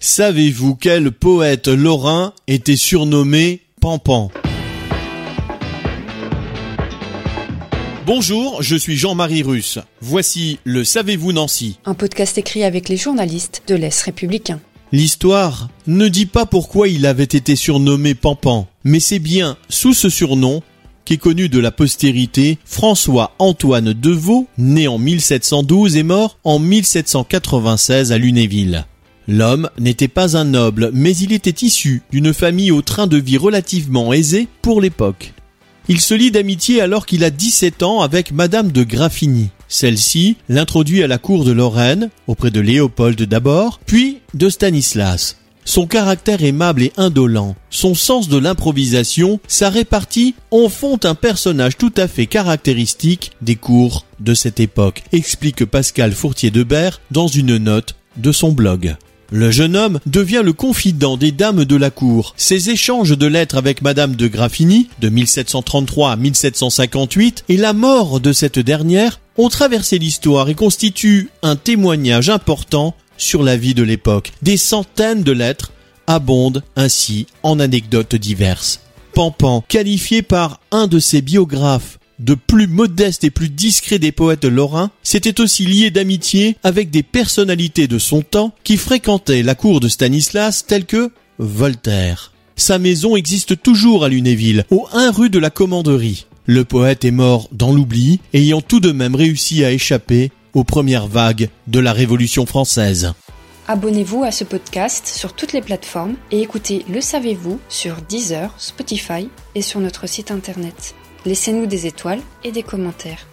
Savez-vous quel poète lorrain était surnommé Pampan? Bonjour, je suis Jean-Marie Russe. Voici le Savez-vous Nancy Un podcast écrit avec les journalistes de l'Est républicain. L'histoire ne dit pas pourquoi il avait été surnommé Pampan, mais c'est bien sous ce surnom qu'est connu de la postérité François-Antoine Deveau, né en 1712 et mort en 1796 à Lunéville. L'homme n'était pas un noble, mais il était issu d'une famille au train de vie relativement aisé pour l'époque. Il se lie d'amitié alors qu'il a 17 ans avec Madame de Graffigny. Celle-ci l'introduit à la cour de Lorraine, auprès de Léopold d'abord, puis de Stanislas. Son caractère aimable et indolent, son sens de l'improvisation, sa répartie en font un personnage tout à fait caractéristique des cours de cette époque, explique Pascal Fourtier-Debert dans une note de son blog. Le jeune homme devient le confident des dames de la cour. Ses échanges de lettres avec Madame de Graffigny, de 1733 à 1758, et la mort de cette dernière ont traversé l'histoire et constituent un témoignage important sur la vie de l'époque. Des centaines de lettres abondent ainsi en anecdotes diverses. Pampan, qualifié par un de ses biographes de plus modeste et plus discret des poètes lorrains, s'était aussi lié d'amitié avec des personnalités de son temps qui fréquentaient la cour de Stanislas telles que Voltaire. Sa maison existe toujours à Lunéville, au 1 rue de la Commanderie. Le poète est mort dans l'oubli, ayant tout de même réussi à échapper aux premières vagues de la Révolution française. Abonnez-vous à ce podcast sur toutes les plateformes et écoutez Le Savez-vous sur Deezer, Spotify et sur notre site internet. Laissez-nous des étoiles et des commentaires.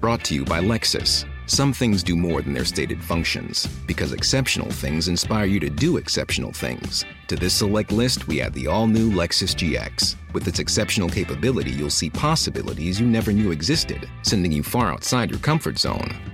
Brought to you by Lexus. Some things do more than their stated functions, because exceptional things inspire you to do exceptional things. To this select list, we add the all new Lexus GX. With its exceptional capability, you'll see possibilities you never knew existed, sending you far outside your comfort zone.